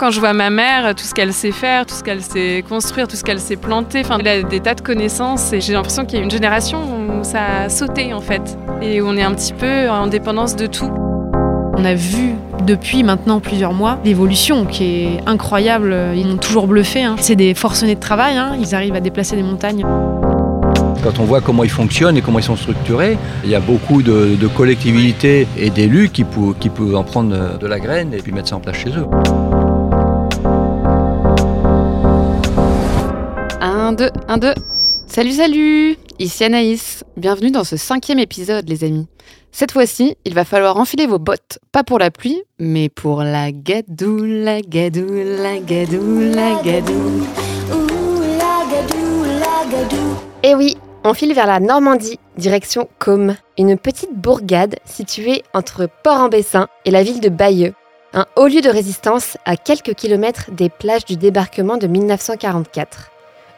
Quand je vois ma mère, tout ce qu'elle sait faire, tout ce qu'elle sait construire, tout ce qu'elle sait planter, enfin, elle a des tas de connaissances et j'ai l'impression qu'il y a une génération où ça a sauté en fait et où on est un petit peu en dépendance de tout. On a vu depuis maintenant plusieurs mois l'évolution qui est incroyable. Ils m'ont toujours bluffé. Hein. C'est des forcenés de travail. Hein. Ils arrivent à déplacer des montagnes. Quand on voit comment ils fonctionnent et comment ils sont structurés, il y a beaucoup de, collectivités et d'élus qui, qui peuvent en prendre de la graine et puis mettre ça en place chez eux. 1, 2, 1, 2. Salut, salut Ici Anaïs. Bienvenue dans ce cinquième épisode, les amis. Cette fois-ci, il va falloir enfiler vos bottes, pas pour la pluie, mais pour la gadou, la gadou, la gadou, la gadou. Eh oui, on file vers la Normandie, direction Côme, une petite bourgade située entre Port-en-Bessin et la ville de Bayeux, un haut lieu de résistance à quelques kilomètres des plages du débarquement de 1944.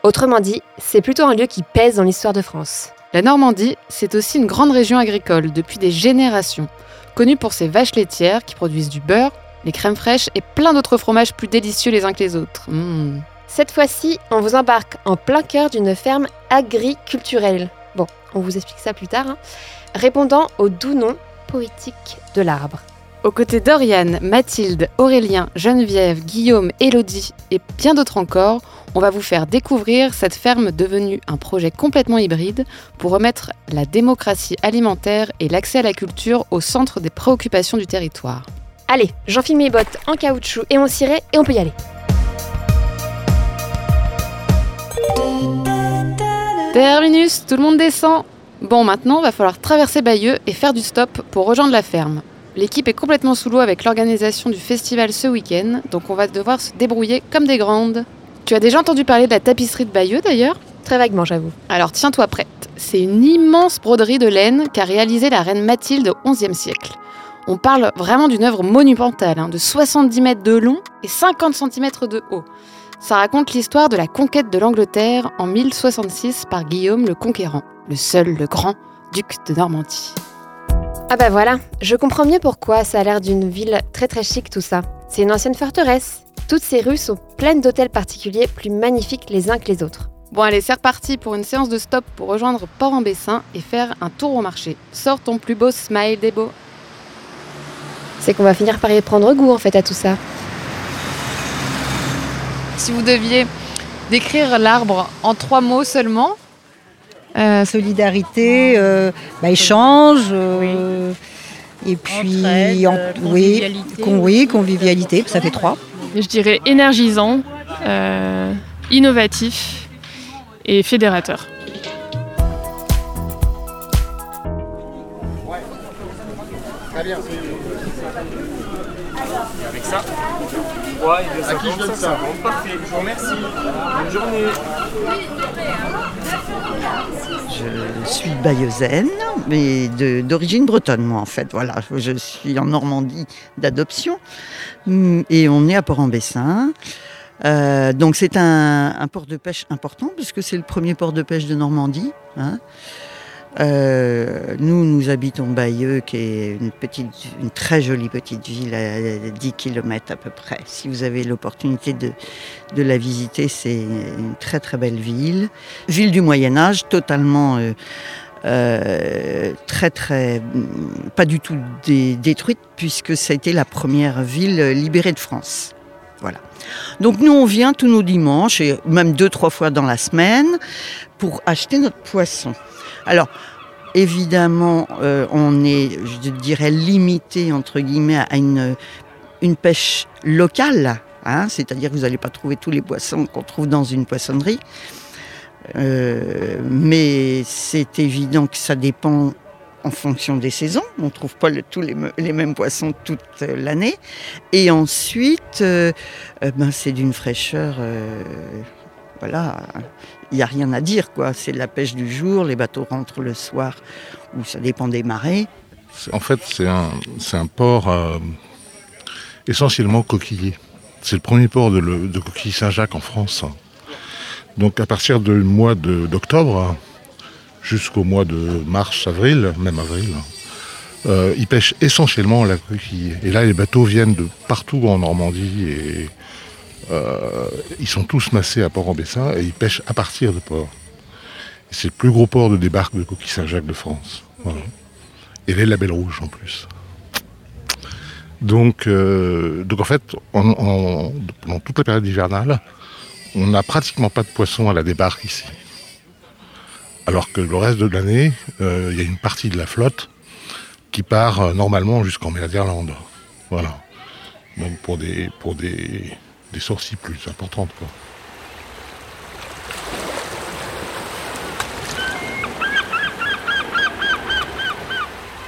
Autrement dit, c'est plutôt un lieu qui pèse dans l'histoire de France. La Normandie, c'est aussi une grande région agricole depuis des générations, connue pour ses vaches laitières qui produisent du beurre, les crèmes fraîches et plein d'autres fromages plus délicieux les uns que les autres. Mmh. Cette fois-ci, on vous embarque en plein cœur d'une ferme agriculturelle. Bon, on vous explique ça plus tard. Hein. Répondant au doux nom poétique de l'arbre. Aux côtés d'Oriane, Mathilde, Aurélien, Geneviève, Guillaume, Élodie et bien d'autres encore, on va vous faire découvrir cette ferme devenue un projet complètement hybride pour remettre la démocratie alimentaire et l'accès à la culture au centre des préoccupations du territoire. Allez, j'enfile mes bottes en caoutchouc et mon ciré et on peut y aller. Terminus, tout le monde descend. Bon, maintenant, va falloir traverser Bayeux et faire du stop pour rejoindre la ferme. L'équipe est complètement sous l'eau avec l'organisation du festival ce week-end, donc on va devoir se débrouiller comme des grandes. Tu as déjà entendu parler de la tapisserie de Bayeux d'ailleurs Très vaguement, j'avoue. Alors tiens-toi prête. C'est une immense broderie de laine qu'a réalisée la reine Mathilde au XIe siècle. On parle vraiment d'une œuvre monumentale, hein, de 70 mètres de long et 50 cm de haut. Ça raconte l'histoire de la conquête de l'Angleterre en 1066 par Guillaume le Conquérant, le seul, le grand duc de Normandie. Ah bah voilà, je comprends mieux pourquoi ça a l'air d'une ville très très chic tout ça. C'est une ancienne forteresse. Toutes ces rues sont pleines d'hôtels particuliers plus magnifiques les uns que les autres. Bon allez, c'est reparti pour une séance de stop pour rejoindre Port-en-Bessin et faire un tour au marché. Sors ton plus beau smile des beaux. C'est qu'on va finir par y prendre goût en fait à tout ça. Si vous deviez décrire l'arbre en trois mots seulement, euh, solidarité, euh, bah, échange, euh, et puis convivialité. oui, convivialité, ça fait trois. Je dirais énergisant, innovatif et fédérateur. Très bien. Avec ça à qui je donne ça Parfait, je vous remercie. Bonne journée. Je suis bayeuxaine, mais d'origine bretonne, moi, en fait. Voilà, je suis en Normandie d'adoption. Et on est à Port-en-Bessin. Euh, donc c'est un, port de pêche important puisque c'est le premier port de pêche de Normandie. Hein. Euh, nous, nous habitons Bayeux, qui est une, très jolie petite ville à 10 km à peu près. Si vous avez l'opportunité de, de, la visiter, c'est une très très belle ville. Ville du Moyen Âge, totalement... Euh, euh, très très pas du tout détruite puisque ça a été la première ville libérée de France. Voilà. Donc nous on vient tous nos dimanches et même deux trois fois dans la semaine pour acheter notre poisson. Alors, évidemment, euh, on est, je dirais, limité, entre guillemets, à une, une pêche locale. Hein, c'est-à-dire que vous n'allez pas trouver tous les poissons qu'on trouve dans une poissonnerie. Euh, mais c'est évident que ça dépend en fonction des saisons. On ne trouve pas tous les, mêmes poissons toute l'année. Et ensuite, euh, ben, c'est d'une fraîcheur voilà, il n'y a rien à dire, quoi. C'est la pêche du jour, les bateaux rentrent le soir, ou ça dépend des marées. En fait, c'est un, port euh, essentiellement coquillé. C'est le premier port de, de coquille Saint-Jacques en France. Donc à partir du mois d'octobre jusqu'au mois de mars, avril, même avril, euh, ils pêchent essentiellement la coquille. Et là, les bateaux viennent de partout en Normandie et euh, ils sont tous massés à Port-en-Bessin et ils pêchent à partir de port. C'est le plus gros port de débarque de coquilles Saint-Jacques de France. Et les labels rouges en plus. Donc, euh, donc en fait, pendant toute la période hivernale, on n'a pratiquement pas de poissons à la débarque ici. Alors que le reste de l'année, il y a une partie de la flotte qui part euh, normalement jusqu'en mer. Voilà. Donc pour des, pour sorties plus importantes. Quoi.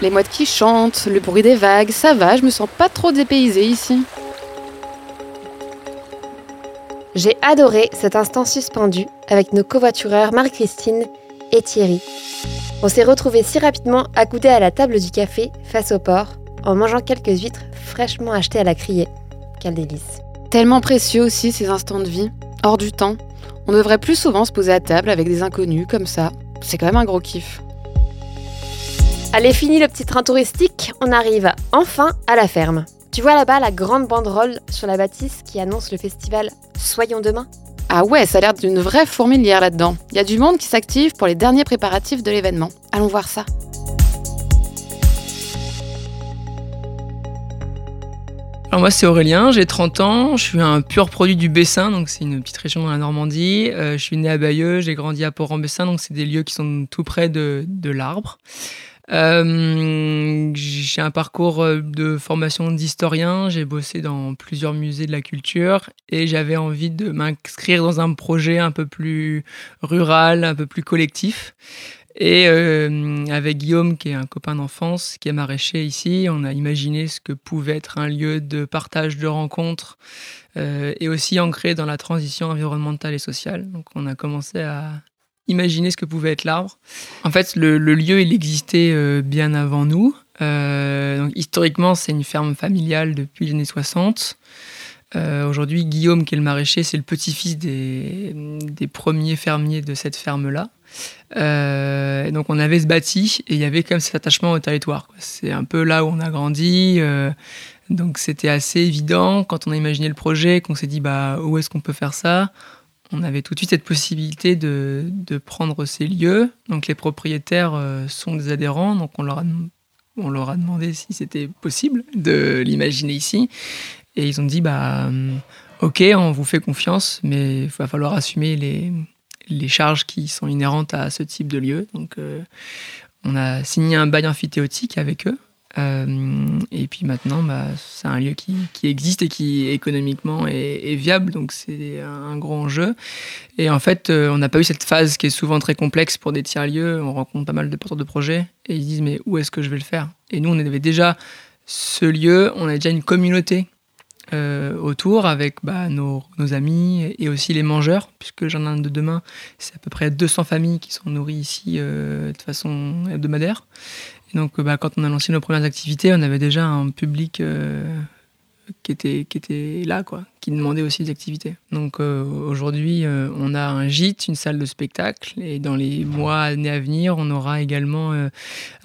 Les mouettes qui chantent, le bruit des vagues, ça va, je me sens pas trop dépaysée ici. J'ai adoré cet instant suspendu avec nos covoitureurs Marie-Christine et Thierry. On s'est retrouvés si rapidement accoudés à la table du café face au port, en mangeant quelques huîtres fraîchement achetées à la criée. Quel délice. Tellement précieux aussi ces instants de vie, hors du temps. On devrait plus souvent se poser à table avec des inconnus comme ça. C'est quand même un gros kiff. Allez, fini le petit train touristique, on arrive enfin à la ferme. Tu vois là-bas la grande banderole sur la bâtisse qui annonce le festival Soyons demain ah ouais, ça a l'air d'une vraie fourmilière là-dedans. Il y a du monde qui s'active pour les derniers préparatifs de l'événement. Allons voir ça. Alors moi c'est Aurélien, j'ai 30 ans, je suis un pur produit du Bessin, donc c'est une petite région dans la Normandie. Euh, je suis né à Bayeux, j'ai grandi à Port-en-Bessin, donc c'est des lieux qui sont tout près de, de l'Arbre. Euh, j'ai un parcours euh, de formation d'historien, j'ai bossé dans plusieurs musées de la culture et j'avais envie de m'inscrire dans un projet un peu plus rural, un peu plus collectif. Et euh, avec Guillaume, qui est un copain d'enfance, qui est maraîcher ici, on a imaginé ce que pouvait être un lieu de partage, de rencontres, et aussi ancré dans la transition environnementale et sociale. Donc on a commencé à imaginer ce que pouvait être l'arbre. En fait, le, lieu, il existait euh, bien avant nous. Euh, donc, historiquement, c'est une ferme familiale depuis les années 60. Euh, aujourd'hui, Guillaume, qui est le maraîcher, c'est le petit-fils des, des, premiers fermiers de cette ferme-là. donc, on avait ce bâti et il y avait quand même cet attachement au territoire. C'est un peu là où on a grandi. donc, c'était assez évident quand on a imaginé le projet qu'on s'est dit bah, où est-ce qu'on peut faire ça? On avait tout de suite cette possibilité de, prendre ces lieux. Donc les propriétaires euh, sont des adhérents, donc on leur a, on leur a demandé si c'était possible de l'imaginer ici. Et ils ont dit, bah, euh, ok, on vous fait confiance, mais il va falloir assumer les, les, charges qui sont inhérentes à ce type de lieu. Donc euh, on a signé un bail amphithéotique avec eux. Euh, et puis maintenant, bah, c'est un lieu qui, existe et qui économiquement est, viable, donc c'est un gros enjeu. Et en fait, euh, on n'a pas eu cette phase qui est souvent très complexe pour des tiers-lieux. On rencontre pas mal de porteurs de projets et ils disent mais où est-ce que je vais le faire? Et nous, on avait déjà ce lieu, on a déjà une communauté euh, autour avec bah, nos, amis et aussi les mangeurs, puisque ai un de demain, c'est à peu près 200 familles qui sont nourries ici de façon hebdomadaire. Donc, bah, quand on a lancé nos premières activités, on avait déjà un public euh, qui, était, qui là, quoi, qui demandait aussi des activités. Donc, euh, aujourd'hui, euh, on a un gîte, une salle de spectacle, et dans les mois, années à venir, on aura également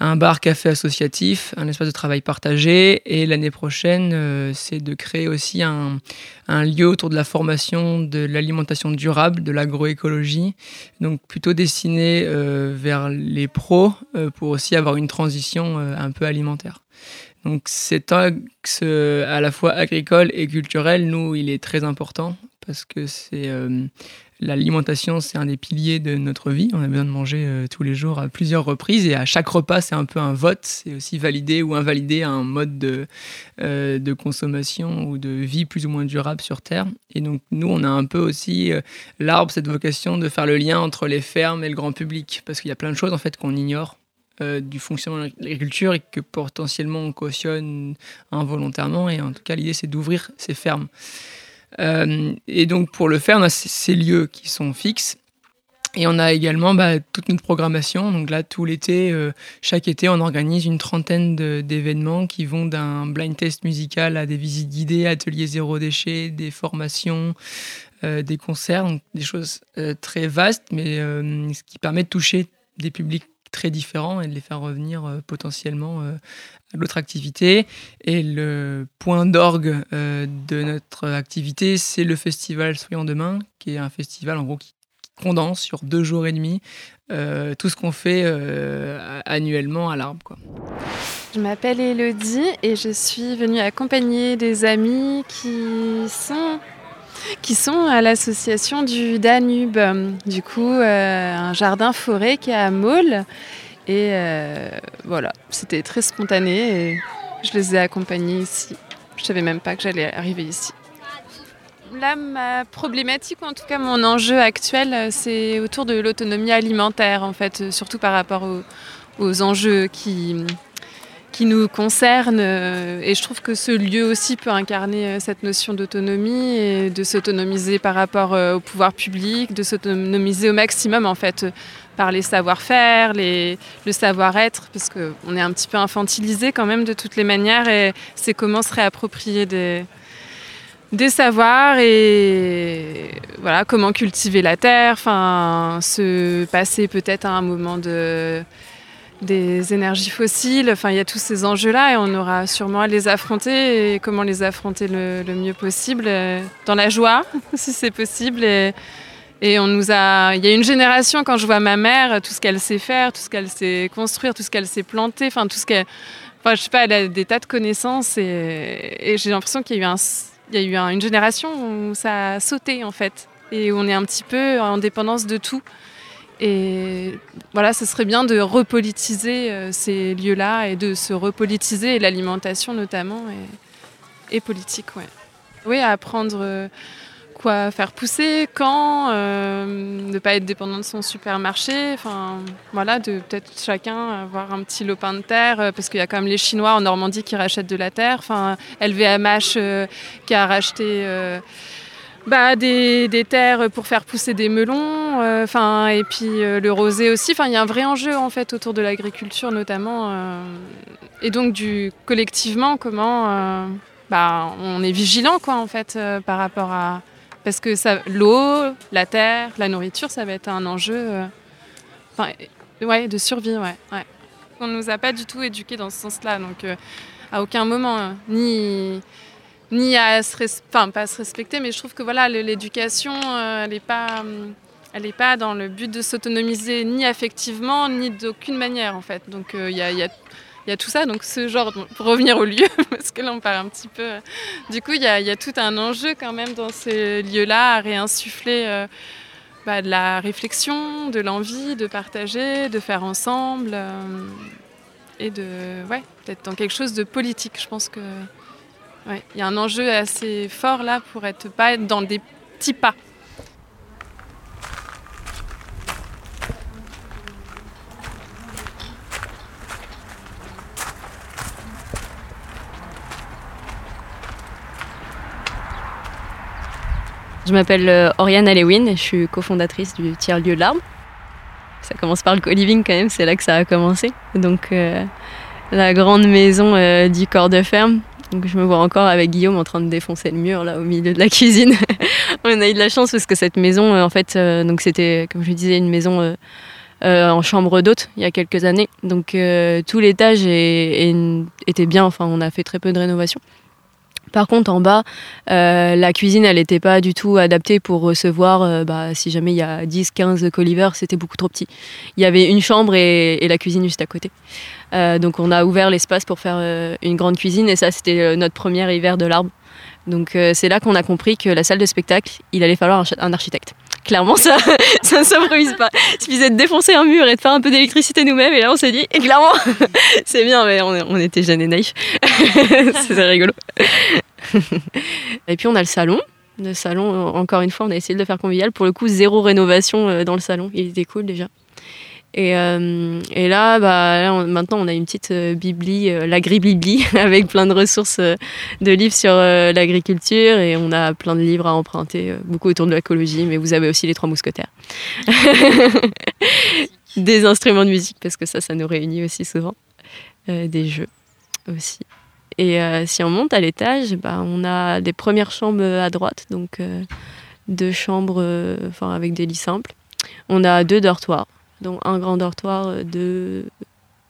un bar-café associatif, un espace de travail partagé, et l'année prochaine, c'est de créer aussi un, un lieu autour de la formation de l'alimentation durable, de l'agroécologie, donc plutôt destiné euh, vers les pros euh, pour aussi avoir une transition euh, un peu alimentaire. Donc cet axe à la fois agricole et culturel, nous, il est très important parce que c'est L'alimentation, c'est un des piliers de notre vie. On a besoin de manger euh, tous les jours à plusieurs reprises et à chaque repas, c'est un peu un vote. C'est aussi valider ou invalider un mode de, euh, de consommation ou de vie plus ou moins durable sur Terre. Et donc, nous, on a un peu aussi euh, l'arbre, cette vocation de faire le lien entre les fermes et le grand public. Parce qu'il y a plein de choses, en fait, qu'on ignore du fonctionnement de l'agriculture et que potentiellement on cautionne involontairement. Et en tout cas, l'idée, c'est d'ouvrir ces fermes. Euh, et donc pour le faire, on a ces lieux qui sont fixes. Et on a également bah, toute notre programmation. Donc là, tout l'été, euh, chaque été, on organise une trentaine d'événements qui vont d'un blind test musical à des visites guidées, ateliers zéro déchet, des formations, euh, des concerts, donc des choses très vastes, mais ce qui permet de toucher des publics très différents et de les faire revenir potentiellement à l'autre activité. Et le point d'orgue de notre activité, c'est le festival Soyons Demain, qui est un festival en gros qui condense sur deux jours et demi tout ce qu'on fait annuellement à l'arbre. Quoi. Je m'appelle Elodie et je suis venue accompagner des amis qui sont qui sont à l'association du Danube. Du coup, euh, un jardin forêt qui est à Maule. Et euh, voilà, c'était très spontané et je les ai accompagnés ici. Je savais même pas que j'allais arriver ici. Là, ma problématique, ou en tout cas mon enjeu actuel, c'est autour de l'autonomie alimentaire, en fait, surtout par rapport aux enjeux qui, qui nous concerne. Euh, et je trouve que ce lieu aussi peut incarner euh, cette notion d'autonomie et de s'autonomiser par rapport euh, au pouvoir public, de s'autonomiser au maximum en fait par les savoir-faire, les, le savoir-être, parce qu'on est un petit peu infantilisé quand même de toutes les manières et c'est comment se réapproprier des, des savoirs et voilà comment cultiver la terre, enfin se passer peut-être à un moment de des énergies fossiles. Enfin, il y a tous ces enjeux-là et on aura sûrement à les affronter et comment les affronter le, mieux possible, euh, dans la joie, si c'est possible. Et, on nous a, il y a une génération quand je vois ma mère, tout ce qu'elle sait faire, tout ce qu'elle sait construire, tout ce qu'elle sait planter, enfin tout ce qu'elle, enfin je sais pas, elle a des tas de connaissances et, et j'ai l'impression qu'il y a eu un, il y a eu une génération où ça a sauté en fait et où on est un petit peu en dépendance de tout. Et voilà, ce serait bien de repolitiser euh, ces lieux-là et de se repolitiser, l'alimentation notamment, et, politique, ouais. Oui, apprendre euh, quoi faire pousser, quand, euh, ne pas être dépendant de son supermarché, enfin voilà, de peut-être chacun avoir un petit lopin de terre, parce qu'il y a quand même les Chinois en Normandie qui rachètent de la terre, enfin LVMH qui a racheté bah, des, terres pour faire pousser des melons, euh, et puis euh, le rosé aussi. Il y a un vrai enjeu en fait autour de l'agriculture notamment, euh, et donc du collectivement comment bah, on est vigilant quoi en fait par rapport à parce que l'eau, la terre, la nourriture, ça va être un enjeu, ouais, de survie, ouais, ouais. On nous a pas du tout éduqués dans ce sens-là, donc à aucun moment ni ni à se, enfin, pas à se respecter, mais je trouve que voilà, l'éducation, euh, elle n'est pas, euh, elle est pas dans le but de s'autonomiser ni affectivement, ni d'aucune manière en fait. Donc euh, il y, a, y, a, y, a, tout ça, donc ce genre, pour revenir au lieu, parce que là on parle un petit peu. du coup, il y a, y a, tout un enjeu quand même dans ces lieux-là à réinsuffler. Bah, de la réflexion, de l'envie de partager, de faire ensemble et de ouais, peut-être dans quelque chose de politique. Je pense que il y a un enjeu assez fort là pour être pas dans des petits pas. Je m'appelle euh, Oriane Alewin et je suis cofondatrice du tiers-lieu de l'arbre. Ça commence par le co-living quand même, c'est là que ça a commencé. Donc euh, la grande maison euh, du corps de ferme donc je me vois encore avec Guillaume en train de défoncer le mur là au milieu de la cuisine. on a eu de la chance parce que cette maison, euh, en fait, euh, donc c'était comme je disais une maison euh, en chambre d'hôte il y a quelques années. Donc tout l'étage était bien. Enfin, on a fait très peu de rénovation. Par contre, en bas, la cuisine, elle n'était pas du tout adaptée pour recevoir, bah, si jamais il y a 10, 15 colivers, c'était beaucoup trop petit. Il y avait une chambre et, la cuisine juste à côté. Euh, donc on a ouvert l'espace pour faire euh, une grande cuisine et ça c'était euh, notre premier hiver de l'arbre. Donc c'est là qu'on a compris que la salle de spectacle, il allait falloir un, architecte. Clairement, ça, ça ne s'improvise pas. Il suffisait de défoncer un mur et de faire un peu d'électricité nous-mêmes. Et là, on s'est dit, clairement, c'est bien, mais on, était jeunes et naïfs. c'est rigolo. et puis, on a le salon. Le salon, encore une fois, on a essayé de le faire convivial. Pour le coup, zéro rénovation dans le salon. Il était cool déjà. Et, euh, là, bah, maintenant, on a une petite euh, bibli, euh, l'agri-bibli, avec plein de ressources de livres sur l'agriculture et on a plein de livres à emprunter, beaucoup autour de l'écologie, mais vous avez aussi les trois mousquetaires. des instruments de musique, parce que ça, ça nous réunit aussi souvent. des jeux aussi. Et si on monte à l'étage, bah, on a des premières chambres à droite, donc deux chambres enfin avec des lits simples. On a deux dortoirs dont un grand dortoir de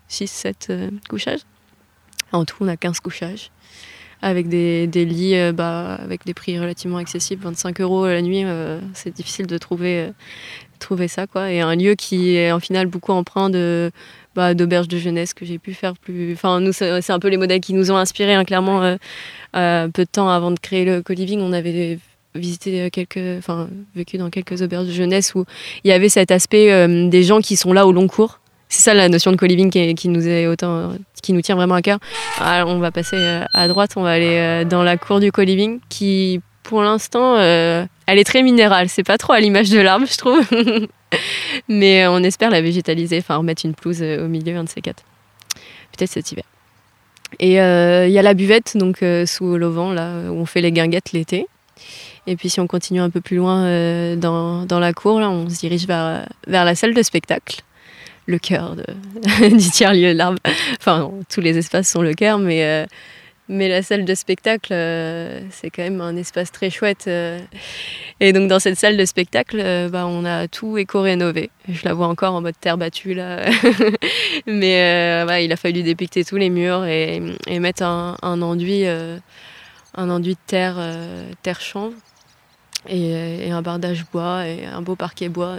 6-7 couchages. En tout, on a 15 couchages avec des, lits bah, avec des prix relativement accessibles, 25 euros la nuit. c'est difficile de trouver, trouver ça. Quoi. Et un lieu qui est en final beaucoup empreint de, bah, de jeunesse que j'ai pu faire plus. Enfin, nous, c'est un peu les modèles qui nous ont inspirés, hein, clairement. Euh, euh, peu de temps avant de créer le co-living, on avait visité quelques, enfin, vécu dans quelques auberges de jeunesse où il y avait cet aspect euh, des gens qui sont là au long cours. C'est ça la notion de co-living qui, nous est autant, qui nous tient vraiment à cœur. Alors, on va passer à droite, on va aller dans la cour du co-living qui, pour l'instant, elle est très minérale. C'est pas trop à l'image de l'arbre, je trouve. Mais on espère la végétaliser, enfin remettre une pelouse euh, au milieu, un de ces quatre. Peut-être cet hiver. Et euh, il y a la buvette, donc euh, sous l'auvent, là, où on fait les guinguettes l'été. Et puis si on continue un peu plus loin dans, la cour, là, on se dirige vers, la salle de spectacle, le cœur du tiers-lieu de l'arbre. Enfin, tous les espaces sont le cœur, mais mais la salle de spectacle, euh, c'est quand même un espace très chouette. Euh. Et donc dans cette salle de spectacle, euh, bah, on a tout éco-rénové. Je la vois encore en mode terre battue là. Mais il a fallu dépicter tous les murs et, mettre un, enduit, un enduit de terre, terre chanvre. Et, un bardage bois et un beau parquet bois.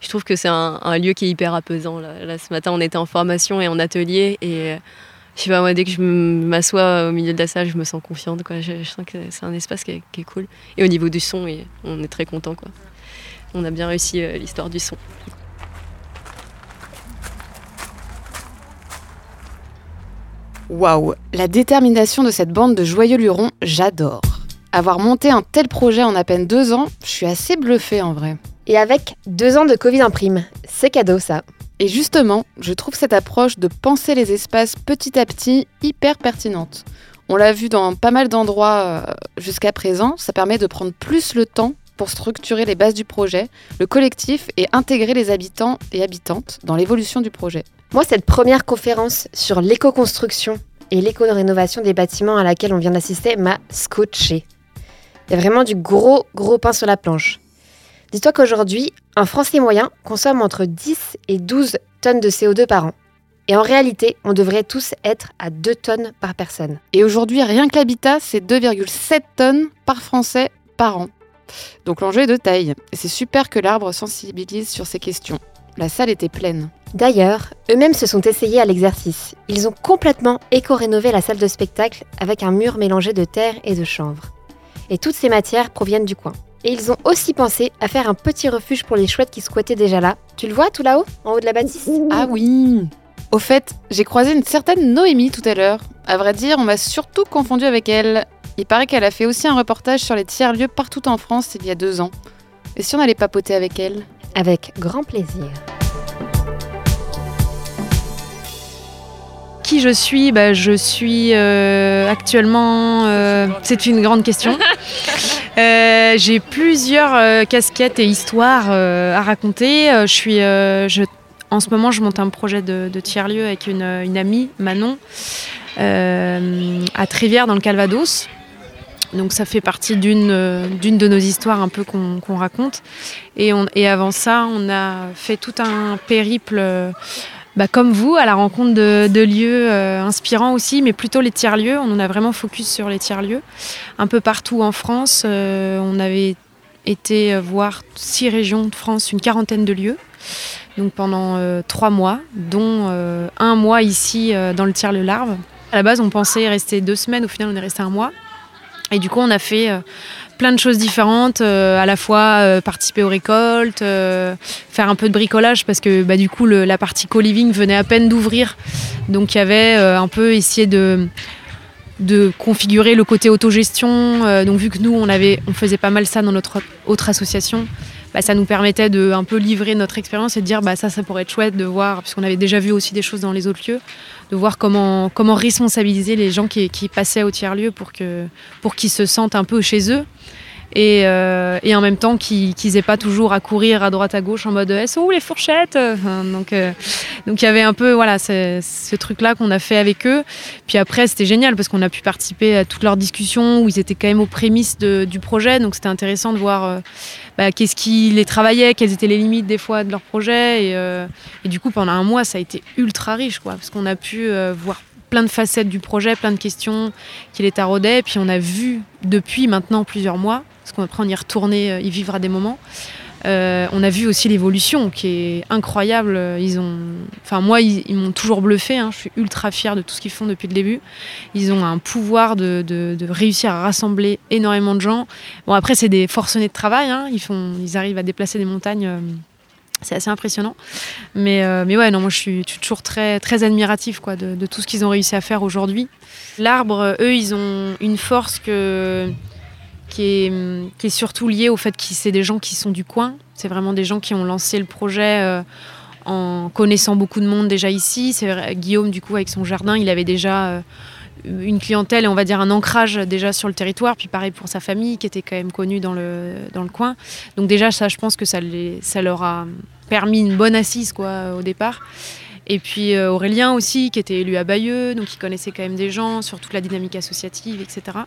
Je trouve que c'est un, lieu qui est hyper apaisant. là, ce matin, on était en formation et en atelier et je sais pas, moi, dès que je m'assois au milieu de la salle, je me sens confiante. Quoi. Je, sens que c'est un espace qui est, cool. Et au niveau du son, on est très content. Quoi. On a bien réussi euh, l'histoire du son. Waouh, la détermination de cette bande de joyeux lurons, j'adore. Avoir monté un tel projet en à peine deux ans, je suis assez bluffée en vrai. Et avec deux ans de Covid en prime, c'est cadeau ça. Et justement, je trouve cette approche de penser les espaces petit à petit hyper pertinente. On l'a vu dans pas mal d'endroits euh, jusqu'à présent, ça permet de prendre plus le temps pour structurer les bases du projet, le collectif et intégrer les habitants et habitantes dans l'évolution du projet. Moi, cette première conférence sur l'éco-construction et l'éco-rénovation des bâtiments à laquelle on vient d'assister m'a scotché. Il y a vraiment du gros, gros pain sur la planche. Dis-toi qu'aujourd'hui, un Français moyen consomme entre 10 et 12 tonnes de CO2 par an. Et en réalité, on devrait tous être à 2 tonnes par personne. Et aujourd'hui, rien que l'habitat, c'est 2,7 tonnes par Français par an. Donc l'enjeu est de taille. Et c'est super que l'arbre sensibilise sur ces questions. La salle était pleine. D'ailleurs, eux-mêmes se sont essayés à l'exercice. Ils ont complètement éco-rénové la salle de spectacle avec un mur mélangé de terre et de chanvre. Et toutes ces matières proviennent du coin. Et ils ont aussi pensé à faire un petit refuge pour les chouettes qui squattaient déjà là. Tu le vois tout là-haut, en haut de la bâtisse? Ah oui Au fait, j'ai croisé une certaine Noémie tout à l'heure. À vrai dire, on m'a surtout confondu avec elle. Il paraît qu'elle a fait aussi un reportage sur les tiers-lieux partout en France il y a deux ans. Et si on allait papoter avec elle? Avec grand plaisir. Qui je suis? Bah, Je suis euh, actuellement... Euh, c'est une grande question. Euh, j'ai plusieurs casquettes et histoires à raconter. je suis, en ce moment, je monte un projet de, tiers-lieu avec une, amie, Manon, à Trévière, dans le Calvados. Donc ça fait partie d'une de nos histoires un peu qu'on raconte. Et, avant ça, on a fait tout un périple bah, comme vous, à la rencontre de, lieux euh, inspirants aussi, mais plutôt les tiers-lieux. On en a vraiment focus sur les tiers-lieux. Un peu partout en France, euh, on avait été voir six régions de France, une quarantaine de lieux. Donc pendant euh, trois mois, dont un mois ici dans le tiers-lieu Larve. À la base, on pensait rester deux semaines, au final, on est resté un mois. Et du coup, on a fait plein de choses différentes, euh, à la fois euh, participer aux récoltes, euh, faire un peu de bricolage parce que bah, du coup la partie co-living venait à peine d'ouvrir. Donc il y avait un peu essayé de, configurer le côté autogestion. donc vu que nous on, avait, faisait pas mal ça dans notre autre association, bah, ça nous permettait de un peu livrer notre expérience et de dire bah, ça ça pourrait être chouette de voir, puisqu'on avait déjà vu aussi des choses dans les autres lieux, de voir comment, comment responsabiliser les gens qui, passaient au tiers-lieu pour qu'ils pour qu'ils se sentent un peu chez eux. Et, euh, et en même temps qu'ils n'aient pas toujours à courir à droite à gauche en mode elles sont où les fourchettes? Donc euh, donc il y avait un peu voilà ce, truc là qu'on a fait avec eux. Puis après c'était génial parce qu'on a pu participer à toutes leurs discussions où ils étaient quand même aux prémices du projet. Donc c'était intéressant de voir euh, bah, qu'est-ce qui les travaillait quelles étaient les limites des fois de leur projet. Et, et du coup pendant un mois ça a été ultra riche quoi parce qu'on a pu voir plein de facettes du projet plein de questions qui les taraudaient et puis on a vu depuis maintenant plusieurs mois parce qu'après on y est euh, y vivre à des moments. Euh, on a vu aussi l'évolution qui est incroyable. Ils ont, enfin moi, ils, m'ont toujours bluffé. hein. Je suis ultra fière de tout ce qu'ils font depuis le début. Ils ont un pouvoir de réussir à rassembler énormément de gens. Bon après c'est des forcenés de travail. hein. Ils font, ils arrivent à déplacer des montagnes. euh, c'est assez impressionnant. Mais, euh, mais ouais, non, moi je suis, toujours très, très admirative quoi, de, tout ce qu'ils ont réussi à faire aujourd'hui. L'arbre, eux, ils ont une force que, qui, est, qui est surtout liée au fait que c'est des gens qui sont du coin. C'est vraiment des gens qui ont lancé le projet euh, en connaissant beaucoup de monde déjà ici. C'est Guillaume, du coup, avec son jardin, il avait déjà euh, une clientèle et on va dire un ancrage déjà sur le territoire. Puis pareil pour sa famille qui était quand même connue dans le, dans le coin. Donc déjà, ça, je pense que ça, les, ça leur a permis une bonne assise quoi, au départ. Et puis euh, Aurélien aussi, qui était élu à Bayeux, donc il connaissait quand même des gens sur toute la dynamique associative, etc.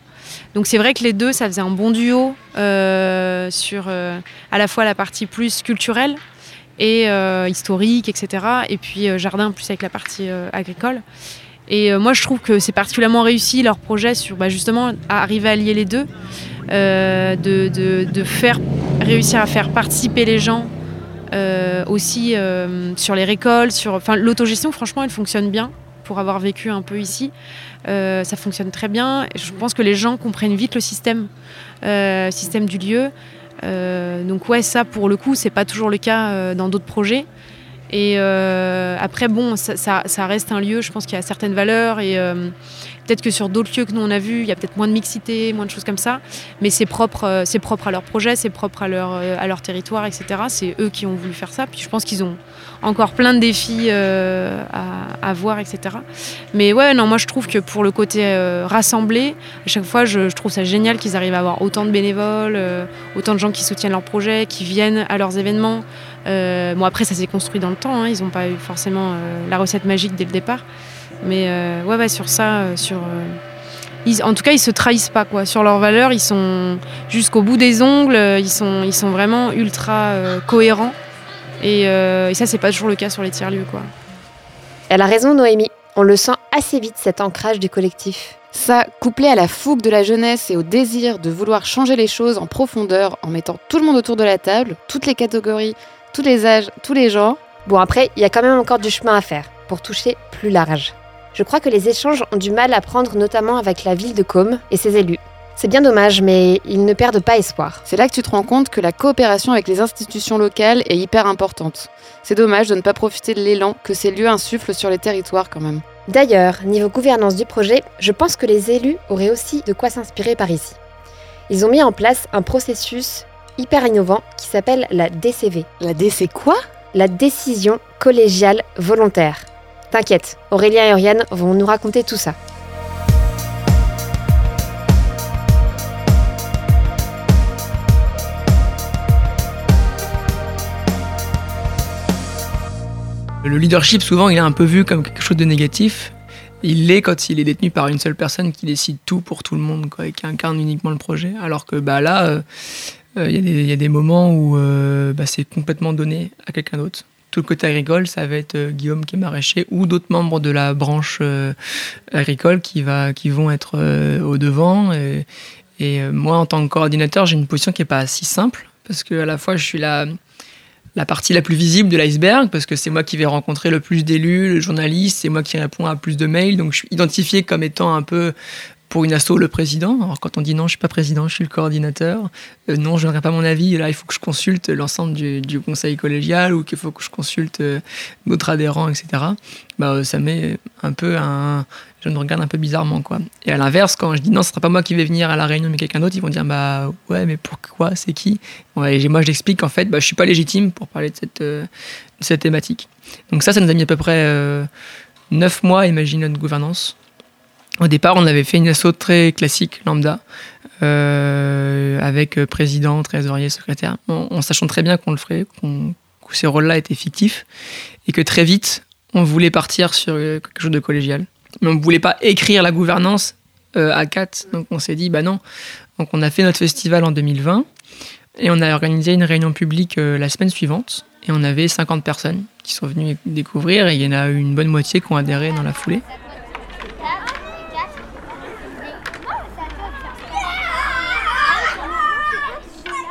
Donc c'est vrai que les deux, ça faisait un bon duo euh, sur euh, à la fois la partie plus culturelle et historique, etc. Et puis jardin plus avec la partie agricole. Et euh, moi, je trouve que c'est particulièrement réussi leur projet sur bah, justement à arriver à lier les deux, euh, de, faire réussir à faire participer les gens euh, aussi sur les récoltes, sur enfin l'autogestion. Franchement, elle fonctionne bien pour avoir vécu un peu ici. Ça fonctionne très bien. Je pense que les gens comprennent vite le système, système du lieu. Donc ouais, ça pour le coup, c'est pas toujours le cas dans d'autres projets. Et euh, après, bon, ça, reste un lieu, je pense qu'il y a certaines valeurs et euh, peut-être que sur d'autres lieux que nous on a vus, il y a peut-être moins de mixité, moins de choses comme ça. Mais c'est propre, euh, propre à leur projet, c'est propre à leur, à leur territoire, etc. C'est eux qui ont voulu faire ça. Puis je pense qu'ils ont encore plein de défis à, voir, etc. Mais ouais, non, moi je trouve que pour le côté rassemblé, à chaque fois, je, trouve ça génial qu'ils arrivent à avoir autant de bénévoles, autant de gens qui soutiennent leur projet, qui viennent à leurs événements. Euh, bon, après, ça s'est construit dans le temps. hein, ils n'ont pas eu forcément euh, la recette magique dès le départ. Mais euh, ouais, ouais, sur ça, euh, sur. euh, ils- en tout cas, ils se trahissent pas quoi. Sur leurs valeurs, ils sont jusqu'au bout des ongles. euh, Ils sont, ils sont vraiment ultra euh, cohérents. Et, euh, et ça, c'est pas toujours le cas sur les tiers-lieux quoi. Elle a raison, Noémie. On le sent assez vite, cet ancrage du collectif. Ça, couplé à la fougue de la jeunesse et au désir de vouloir changer les choses en profondeur en mettant tout le monde autour de la table, toutes les catégories, tous les âges, tous les genres, Bon, après, il y a quand même encore du chemin à faire pour toucher plus large. Je crois que les échanges ont du mal à prendre, notamment avec la ville de Côme et ses élus. C'est bien dommage, mais ils ne perdent pas espoir. c'est là que tu te rends compte que la coopération avec les institutions locales est hyper importante. C'est dommage de ne pas profiter de l'élan que ces lieux insufflent sur les territoires quand même. D'ailleurs, niveau gouvernance du projet, je pense que les élus auraient aussi de quoi s'inspirer par ici. Ils ont mis en place un processus hyper innovant qui s'appelle la DCV, La D, c'est quoi? La décision collégiale volontaire. T'inquiète, Aurélien et Oriane vont nous raconter tout ça. Le leadership, souvent, il est un peu vu comme quelque chose de négatif. Il l'est quand il est détenu par une seule personne qui décide tout pour tout le monde quoi, et qui incarne uniquement le projet. Alors que bah, là, euh, il y, a des- il y a des moments où euh, bah, c'est complètement donné à quelqu'un d'autre. Tout le côté agricole, ça va être euh, Guillaume qui est maraîcher ou d'autres membres de la branche euh, agricole qui, vont être euh, au devant. Et, euh, moi, en tant que coordinateur, j'ai une position qui n'est pas si simple parce que à la fois, je suis la, la partie la plus visible de l'iceberg parce que c'est moi qui vais rencontrer le plus d'élus, le journaliste, c'est moi qui réponds à plus de mails. Donc je suis identifié comme étant un peu pour une asso le président. Alors quand on dit non, je suis pas président, je suis le coordinateur. Euh, non, je donnerai pas mon avis. Là, il faut que je consulte l'ensemble du, conseil collégial ou qu'il faut que je consulte euh, d'autres adhérents, etc. Bah, euh, ça met un peu un, je me regarde un peu bizarrement quoi. Et à l'inverse, quand je dis non, ce sera pas moi qui vais venir à la réunion mais quelqu'un d'autre, ils vont dire bah ouais, mais pourquoi, c'est qui? Ouais, et moi je l'explique en fait, bah, je suis pas légitime pour parler de cette, euh, thématique. Donc ça, ça nous a mis à peu près euh, neuf mois à notre gouvernance. Au départ, on avait fait une asso très classique, lambda, avec président, trésorier, secrétaire, en, sachant très bien qu'on le ferait, que ces rôles-là étaient fictifs, et que très vite, on voulait partir sur quelque chose de collégial. Mais on ne voulait pas écrire la gouvernance à quatre. Donc on s'est dit, bah non. Donc on a fait notre festival en 2020 et on a organisé une réunion publique la semaine suivante. Et on avait 50 personnes qui sont venues découvrir et il y en a eu une bonne moitié qui ont adhéré dans la foulée.